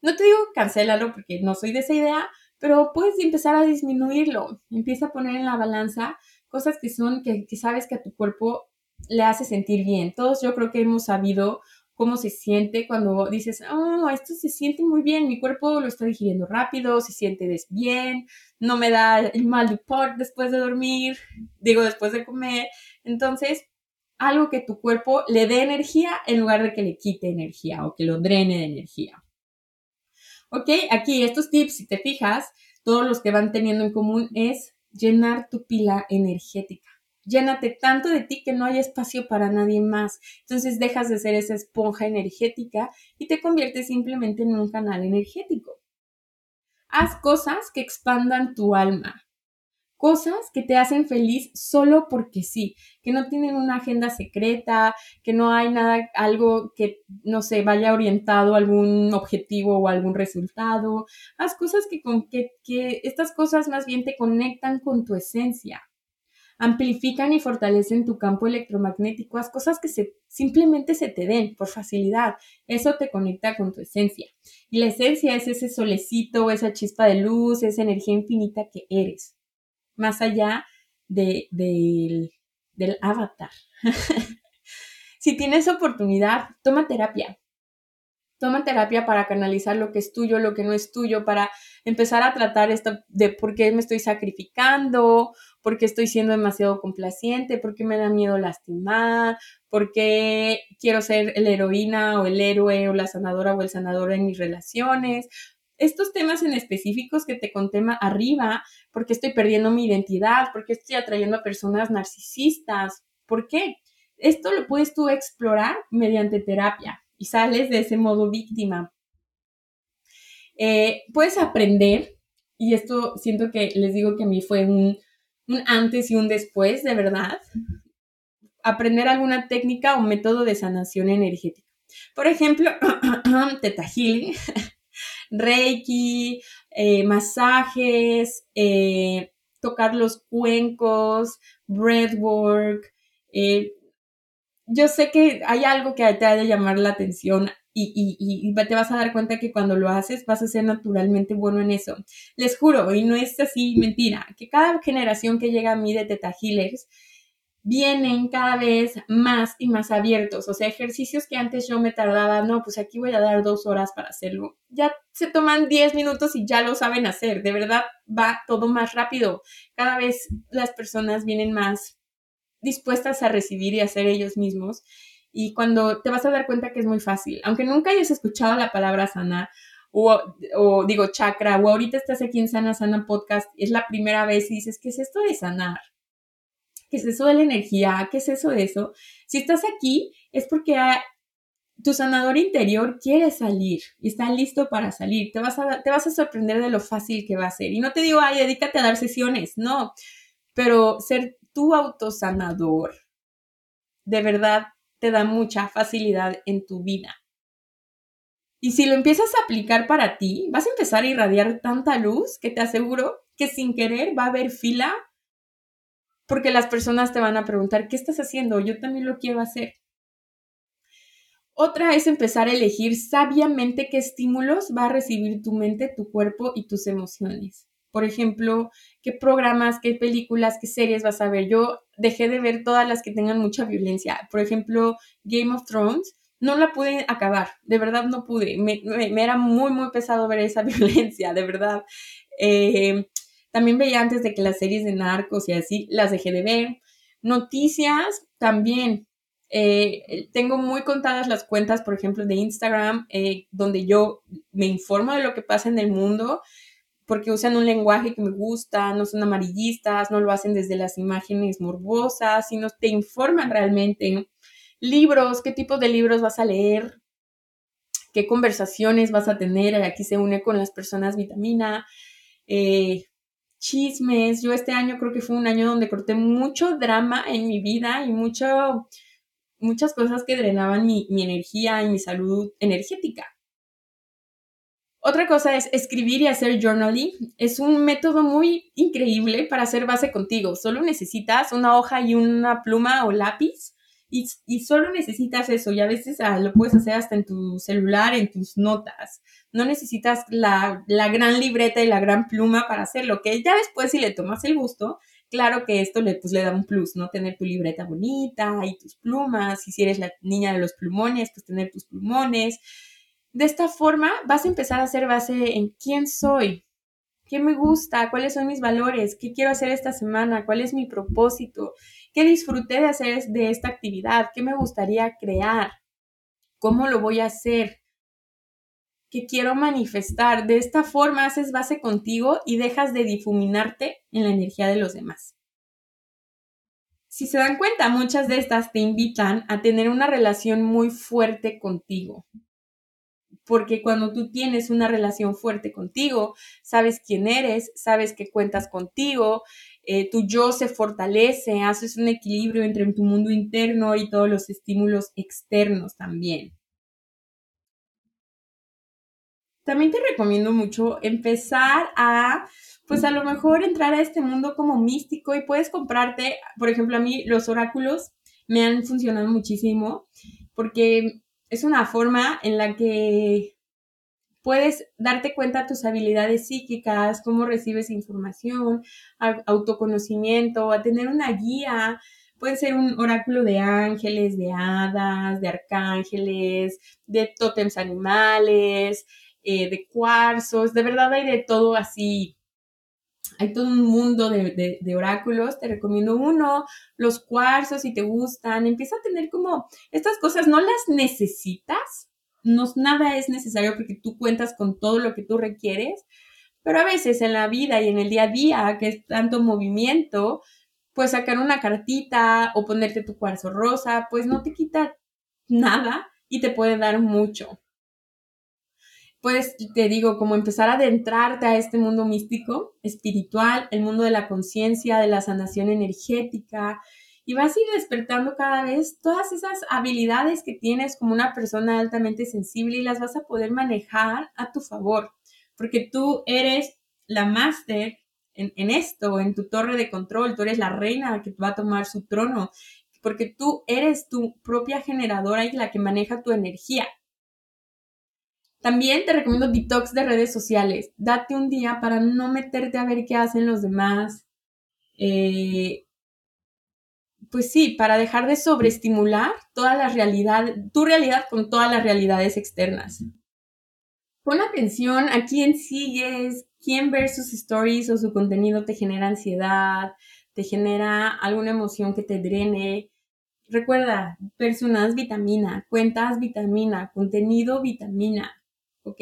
No te digo cancélalo porque no soy de esa idea, pero puedes empezar a disminuirlo. Empieza a poner en la balanza cosas que son, que, sabes que a tu cuerpo le hace sentir bien. Todos yo creo que hemos sabido cómo se siente cuando dices, oh, esto se siente muy bien, mi cuerpo lo está digiriendo rápido, se siente bien, no me da el mal de después de dormir, digo después de comer. Entonces, algo que tu cuerpo le dé energía en lugar de que le quite energía o que lo drene de energía. Ok, aquí estos tips, si te fijas, todos los que van teniendo en común es llenar tu pila energética. Llénate tanto de ti que no hay espacio para nadie más. Entonces dejas de ser esa esponja energética y te conviertes simplemente en un canal energético. Haz cosas que expandan tu alma. Cosas que te hacen feliz solo porque sí, que no tienen una agenda secreta, que no hay nada, algo que, no sé, vaya orientado a algún objetivo o algún resultado. Haz cosas que, con, que, que estas cosas más bien te conectan con tu esencia amplifican y fortalecen tu campo electromagnético, haz cosas que se, simplemente se te den por facilidad. Eso te conecta con tu esencia. Y la esencia es ese solecito, esa chispa de luz, esa energía infinita que eres, más allá de, del, del avatar. si tienes oportunidad, toma terapia. Toma terapia para canalizar lo que es tuyo, lo que no es tuyo, para empezar a tratar esto de por qué me estoy sacrificando, por qué estoy siendo demasiado complaciente, por qué me da miedo lastimar, por qué quiero ser la heroína o el héroe o la sanadora o el sanador en mis relaciones. Estos temas en específicos que te conté arriba, por qué estoy perdiendo mi identidad, por qué estoy atrayendo a personas narcisistas, ¿por qué? Esto lo puedes tú explorar mediante terapia y sales de ese modo víctima. Eh, puedes aprender, y esto siento que les digo que a mí fue un, antes y un después, de verdad, aprender alguna técnica o método de sanación energética. Por ejemplo, teta reiki, eh, masajes, eh, tocar los cuencos, breathwork, yo sé que hay algo que te ha de llamar la atención y, y, te vas a dar cuenta que cuando lo haces vas a ser naturalmente bueno en eso. Les juro, y no es así mentira, que cada generación que llega a mí de Teta Healers vienen cada vez más y más abiertos. O sea, ejercicios que antes yo me tardaba, no, pues aquí voy a dar dos horas para hacerlo. Ya se toman diez minutos y ya lo saben hacer. De verdad va todo más rápido. Cada vez las personas vienen más dispuestas a recibir y hacer ellos mismos. Y cuando te vas a dar cuenta que es muy fácil, aunque nunca hayas escuchado la palabra sana, o, digo chakra, o ahorita estás aquí en Sana Sana Podcast, es la primera vez y dices, ¿qué es esto de sanar? ¿Qué es eso de la energía? ¿Qué es eso de eso? Si estás aquí es porque tu sanador interior quiere salir y está listo para salir. Te vas, a, te vas a sorprender de lo fácil que va a ser. Y no te digo, ay, dedícate a dar sesiones, no. Pero ser tu autosanador de verdad te da mucha facilidad en tu vida. Y si lo empiezas a aplicar para ti, vas a empezar a irradiar tanta luz que te aseguro que sin querer va a haber fila porque las personas te van a preguntar, ¿qué estás haciendo? Yo también lo quiero hacer. Otra es empezar a elegir sabiamente qué estímulos va a recibir tu mente, tu cuerpo y tus emociones. Por ejemplo, qué programas, qué películas, qué series vas a ver. Yo dejé de ver todas las que tengan mucha violencia. Por ejemplo, Game of Thrones. No la pude acabar, de verdad no pude. Me, era muy, muy pesado ver esa violencia, de verdad. Eh, también veía antes de que las series de narcos y así las dejé de ver. Noticias también. Eh, tengo muy contadas las cuentas, por ejemplo, de Instagram, eh, donde yo me informo de lo que pasa en el mundo porque usan un lenguaje que me gusta, no son amarillistas, no lo hacen desde las imágenes morbosas, sino te informan realmente. Libros, qué tipo de libros vas a leer, qué conversaciones vas a tener, aquí se une con las personas vitamina, eh, chismes. Yo este año creo que fue un año donde corté mucho drama en mi vida y mucho, muchas cosas que drenaban mi energía y mi salud energética. Otra cosa es escribir y hacer journaling. Es un método muy increíble para hacer base contigo. Solo necesitas una hoja y una pluma o lápiz y, solo necesitas eso. Y a veces ah, lo puedes hacer hasta en tu celular, en tus notas. No necesitas la, gran libreta y la gran pluma para hacerlo, que ya después si le tomas el gusto, claro que esto le, pues, le da un plus, ¿no? Tener tu libreta bonita y tus plumas. Y si eres la niña de los plumones, pues tener tus plumones de esta forma vas a empezar a hacer base en quién soy, qué me gusta, cuáles son mis valores, qué quiero hacer esta semana, cuál es mi propósito, qué disfruté de hacer de esta actividad, qué me gustaría crear, cómo lo voy a hacer, qué quiero manifestar. De esta forma haces base contigo y dejas de difuminarte en la energía de los demás. Si se dan cuenta, muchas de estas te invitan a tener una relación muy fuerte contigo. Porque cuando tú tienes una relación fuerte contigo, sabes quién eres, sabes que cuentas contigo, eh, tu yo se fortalece, haces un equilibrio entre tu mundo interno y todos los estímulos externos también. También te recomiendo mucho empezar a, pues a lo mejor entrar a este mundo como místico y puedes comprarte, por ejemplo, a mí los oráculos me han funcionado muchísimo porque es una forma en la que puedes darte cuenta de tus habilidades psíquicas, cómo recibes información, autoconocimiento, a tener una guía. Puede ser un oráculo de ángeles, de hadas, de arcángeles, de tótems animales, eh, de cuarzos, de verdad hay de todo así. Hay todo un mundo de, de, oráculos, te recomiendo uno, los cuarzos si te gustan, empieza a tener como estas cosas, no las necesitas, no, nada es necesario porque tú cuentas con todo lo que tú requieres, pero a veces en la vida y en el día a día, que es tanto movimiento, pues sacar una cartita o ponerte tu cuarzo rosa, pues no te quita nada y te puede dar mucho. Puedes, te digo, como empezar a adentrarte a este mundo místico, espiritual, el mundo de la conciencia, de la sanación energética, y vas a ir despertando cada vez todas esas habilidades que tienes como una persona altamente sensible y las vas a poder manejar a tu favor, porque tú eres la máster en, esto, en tu torre de control, tú eres la reina que va a tomar su trono, porque tú eres tu propia generadora y la que maneja tu energía. También te recomiendo detox de redes sociales. Date un día para no meterte a ver qué hacen los demás. Eh, pues sí, para dejar de sobreestimular toda la realidad, tu realidad con todas las realidades externas. Pon atención a quién sigues, quién ver sus stories o su contenido te genera ansiedad, te genera alguna emoción que te drene. Recuerda, personas vitamina, cuentas vitamina, contenido vitamina. ¿ok?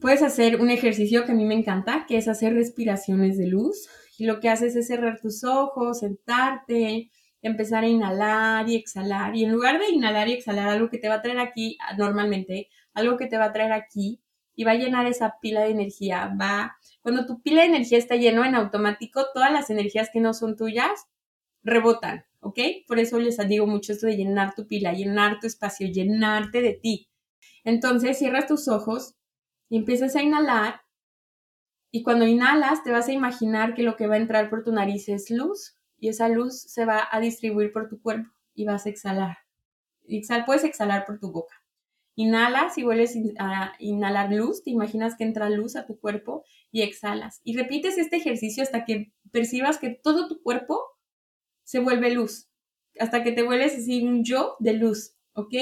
Puedes hacer un ejercicio que a mí me encanta, que es hacer respiraciones de luz. Y lo que haces es cerrar tus ojos, sentarte, empezar a inhalar y exhalar. Y en lugar de inhalar y exhalar algo que te va a traer aquí, normalmente, algo que te va a traer aquí y va a llenar esa pila de energía, va, cuando tu pila de energía está lleno en automático, todas las energías que no son tuyas rebotan, ¿ok? Por eso les digo mucho esto de llenar tu pila, llenar tu espacio, llenarte de ti. Entonces cierras tus ojos y empiezas a inhalar y cuando inhalas te vas a imaginar que lo que va a entrar por tu nariz es luz y esa luz se va a distribuir por tu cuerpo y vas a exhalar. Exhal, puedes exhalar por tu boca. Inhalas y vuelves a inhalar luz, te imaginas que entra luz a tu cuerpo y exhalas. Y repites este ejercicio hasta que percibas que todo tu cuerpo se vuelve luz, hasta que te vuelves así un yo de luz, ¿ok?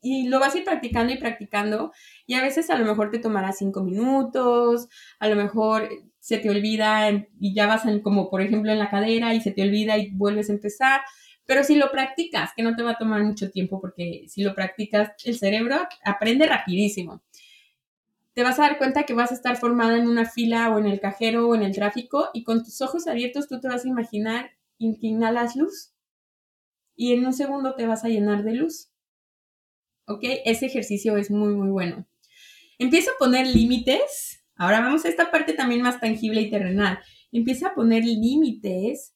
Y lo vas a ir practicando y practicando y a veces a lo mejor te tomará cinco minutos, a lo mejor se te olvida y ya vas como por ejemplo en la cadera y se te olvida y vuelves a empezar, pero si lo practicas, que no te va a tomar mucho tiempo porque si lo practicas el cerebro aprende rapidísimo. Te vas a dar cuenta que vas a estar formada en una fila o en el cajero o en el tráfico y con tus ojos abiertos tú te vas a imaginar que inhalas luz y en un segundo te vas a llenar de luz ¿ok? Ese ejercicio es muy, muy bueno. Empieza a poner límites. Ahora vamos a esta parte también más tangible y terrenal. Empieza a poner límites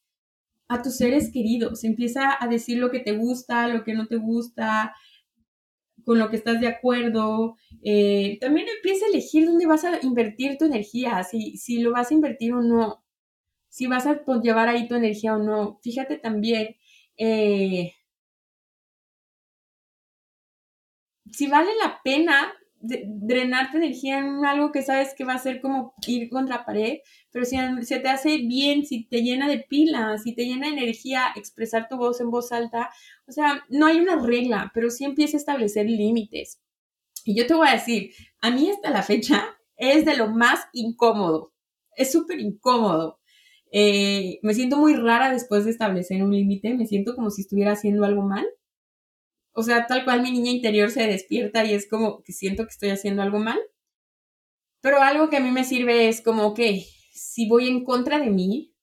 a tus seres queridos. Empieza a decir lo que te gusta, lo que no te gusta, con lo que estás de acuerdo. Eh, también empieza a elegir dónde vas a invertir tu energía, si, si lo vas a invertir o no, si vas a pues, llevar ahí tu energía o no. Fíjate también eh, si vale la pena drenar tu energía en algo que sabes que va a ser como ir contra pared, pero si se te hace bien, si te llena de pilas, si te llena de energía expresar tu voz en voz alta, o sea, no hay una regla, pero sí empieza a establecer límites. Y yo te voy a decir, a mí hasta la fecha es de lo más incómodo, es súper incómodo. Eh, me siento muy rara después de establecer un límite, me siento como si estuviera haciendo algo mal o sea, tal cual mi niña interior se despierta y es como que siento que estoy haciendo algo mal. Pero algo que a mí me sirve es como, que si voy en contra de mí,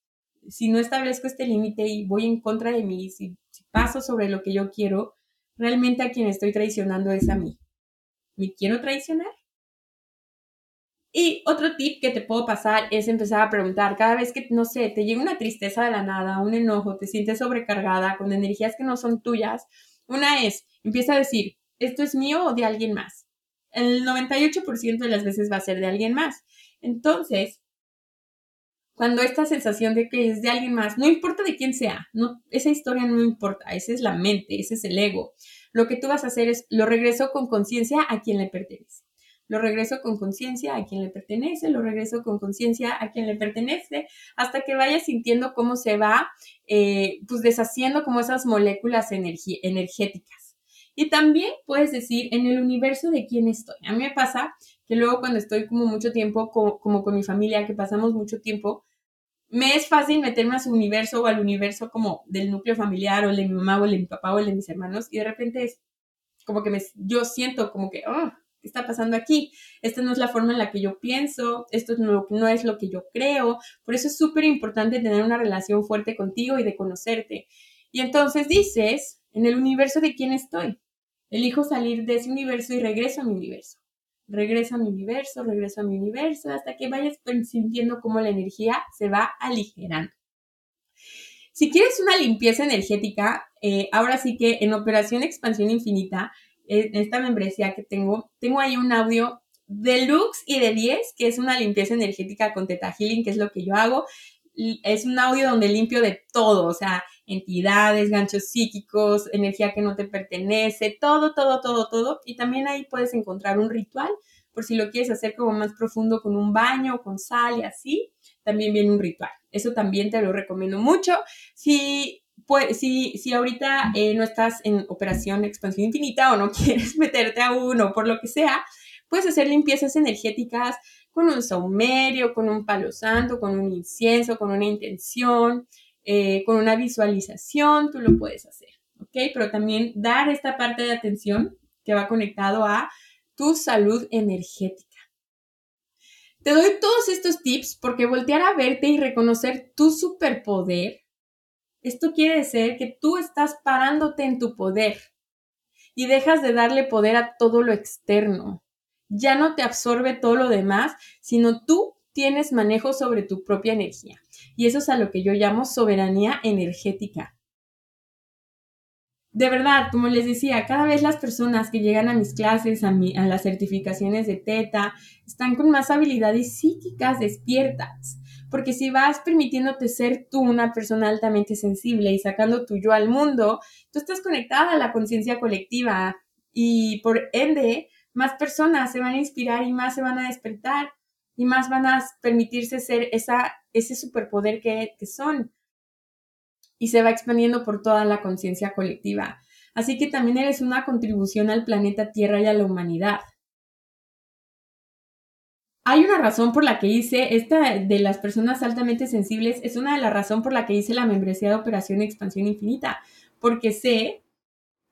si no establezco este límite y voy en contra de mí, si, si paso sobre lo que yo quiero, realmente a quien estoy traicionando es a mí. ¿Me quiero traicionar? Y otro tip que te puedo pasar es empezar a preguntar cada vez que, no sé, te llega una tristeza de la nada, un enojo, te sientes sobrecargada con energías que no son tuyas. Una es, empieza a decir, ¿esto es mío o de alguien más? El 98% de las veces va a ser de alguien más. Entonces, cuando esta sensación de que es de alguien más, no importa de quién sea, no, esa historia no importa, esa es la mente, ese es el ego. Lo que tú vas a hacer es lo regreso con conciencia a quien le pertenece lo regreso con conciencia a quien le pertenece, lo regreso con conciencia a quien le pertenece, hasta que vayas sintiendo cómo se va, eh, pues deshaciendo como esas moléculas energéticas. Y también puedes decir en el universo de quién estoy. A mí me pasa que luego cuando estoy como mucho tiempo, como, como con mi familia, que pasamos mucho tiempo, me es fácil meterme a su universo o al universo como del núcleo familiar o el de mi mamá o de mi papá o el de mis hermanos y de repente es como que me, yo siento como que, oh, ¿qué está pasando aquí? Esta no es la forma en la que yo pienso, esto no, es lo que yo creo, por eso es súper importante tener una relación fuerte contigo y de conocerte. Y entonces dices, en el universo de quién estoy, elijo salir de ese universo y regreso a mi universo. Regreso a mi universo, regreso a mi universo, hasta que vayas sintiendo cómo la energía se va aligerando. Si quieres una limpieza energética, eh, ahora sí que en Operación Expansión Infinita esta membresía que tengo, tengo ahí un audio deluxe y de 10, que es una limpieza energética con Teta Healing, que es lo que yo hago. Es un audio donde limpio de todo, o sea, entidades, ganchos psíquicos, energía que no te pertenece, todo, todo, todo, todo. Y también ahí puedes encontrar un ritual, por si lo quieres hacer como más profundo con un baño, con sal y así, también viene un ritual. Eso también te lo recomiendo mucho. Si pues si, si ahorita eh, no estás en operación expansión infinita o no quieres meterte a uno por lo que sea, puedes hacer limpiezas energéticas con un saumerio, con un palo santo, con un incienso, con una intención, eh, con una visualización, tú lo puedes hacer, ¿ok? Pero también dar esta parte de atención que va conectado a tu salud energética. Te doy todos estos tips porque voltear a verte y reconocer tu superpoder esto quiere decir que tú estás parándote en tu poder y dejas de darle poder a todo lo externo. Ya no te absorbe todo lo demás, sino tú tienes manejo sobre tu propia energía. Y eso es a lo que yo llamo soberanía energética. De verdad, como les decía, cada vez las personas que llegan a mis clases, a, a las certificaciones de TETA, están con más habilidades psíquicas despiertas porque si vas permitiéndote ser tú una persona altamente sensible y sacando tu yo al mundo, tú estás conectada a la conciencia colectiva y por ende más personas se van a inspirar y más se van a despertar y más van a permitirse ser esa, ese superpoder que, que son y se va expandiendo por toda la conciencia colectiva. Así que también eres una contribución al planeta Tierra y a la humanidad hay una razón por la que hice, esta de las personas altamente sensibles, es una de las razones por la que hice la membresía de Operación Expansión Infinita, porque sé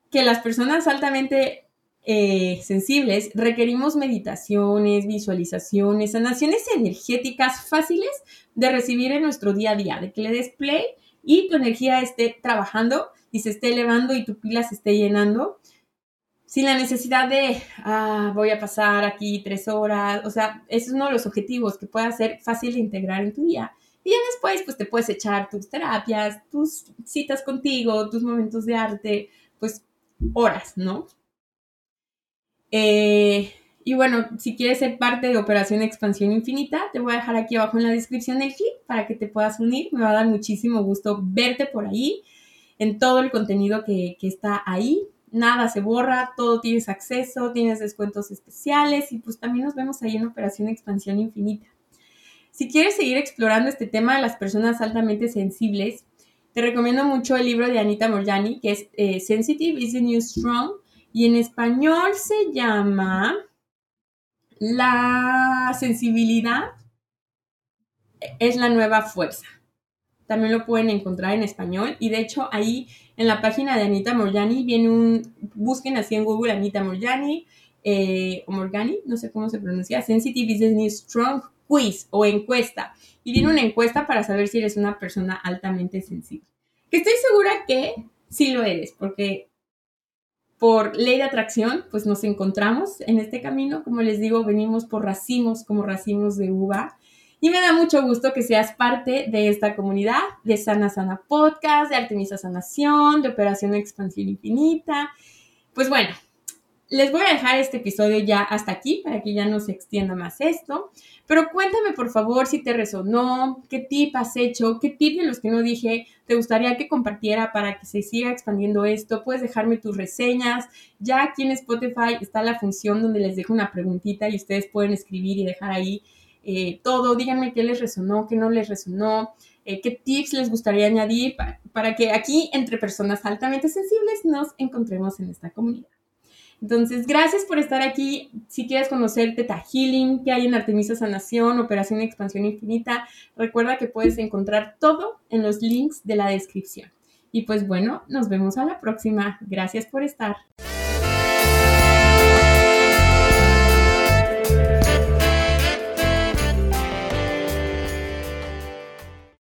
que las personas altamente eh, sensibles requerimos meditaciones, visualizaciones, sanaciones energéticas fáciles de recibir en nuestro día a día, de que le des play y tu energía esté trabajando y se esté elevando y tu pila se esté llenando sin la necesidad de, ah, voy a pasar aquí tres horas, o sea, ese es uno de los objetivos que pueda ser fácil de integrar en tu día. Y ya después, pues te puedes echar tus terapias, tus citas contigo, tus momentos de arte, pues horas, ¿no? Eh, y bueno, si quieres ser parte de Operación Expansión Infinita, te voy a dejar aquí abajo en la descripción el clip para que te puedas unir. Me va a dar muchísimo gusto verte por ahí, en todo el contenido que, que está ahí nada se borra, todo tienes acceso, tienes descuentos especiales y pues también nos vemos ahí en Operación Expansión Infinita. Si quieres seguir explorando este tema de las personas altamente sensibles, te recomiendo mucho el libro de Anita Morjani, que es eh, Sensitive is the New Strong, y en español se llama La sensibilidad es la nueva fuerza también lo pueden encontrar en español. Y de hecho, ahí en la página de Anita Morjani viene un, busquen así en Google Anita Morjani, eh, o Morgani, no sé cómo se pronuncia, Sensitive is New Strong quiz o encuesta. Y tiene una encuesta para saber si eres una persona altamente sensible. Que estoy segura que sí lo eres, porque por ley de atracción, pues nos encontramos en este camino. Como les digo, venimos por racimos, como racimos de uva. Y me da mucho gusto que seas parte de esta comunidad de Sana Sana Podcast, de Artemisa Sanación, de Operación Expansión Infinita. Pues bueno, les voy a dejar este episodio ya hasta aquí para que ya no se extienda más esto. Pero cuéntame por favor si te resonó, qué tip has hecho, qué tip de los que no dije te gustaría que compartiera para que se siga expandiendo esto. Puedes dejarme tus reseñas. Ya aquí en Spotify está la función donde les dejo una preguntita y ustedes pueden escribir y dejar ahí eh, todo. Díganme qué les resonó, qué no les resonó. Eh, qué tips les gustaría añadir para que aquí entre personas altamente sensibles nos encontremos en esta comunidad. Entonces, gracias por estar aquí. Si quieres conocer Teta Healing, que hay en Artemisa Sanación, Operación Expansión Infinita, recuerda que puedes encontrar todo en los links de la descripción. Y pues bueno, nos vemos a la próxima. Gracias por estar.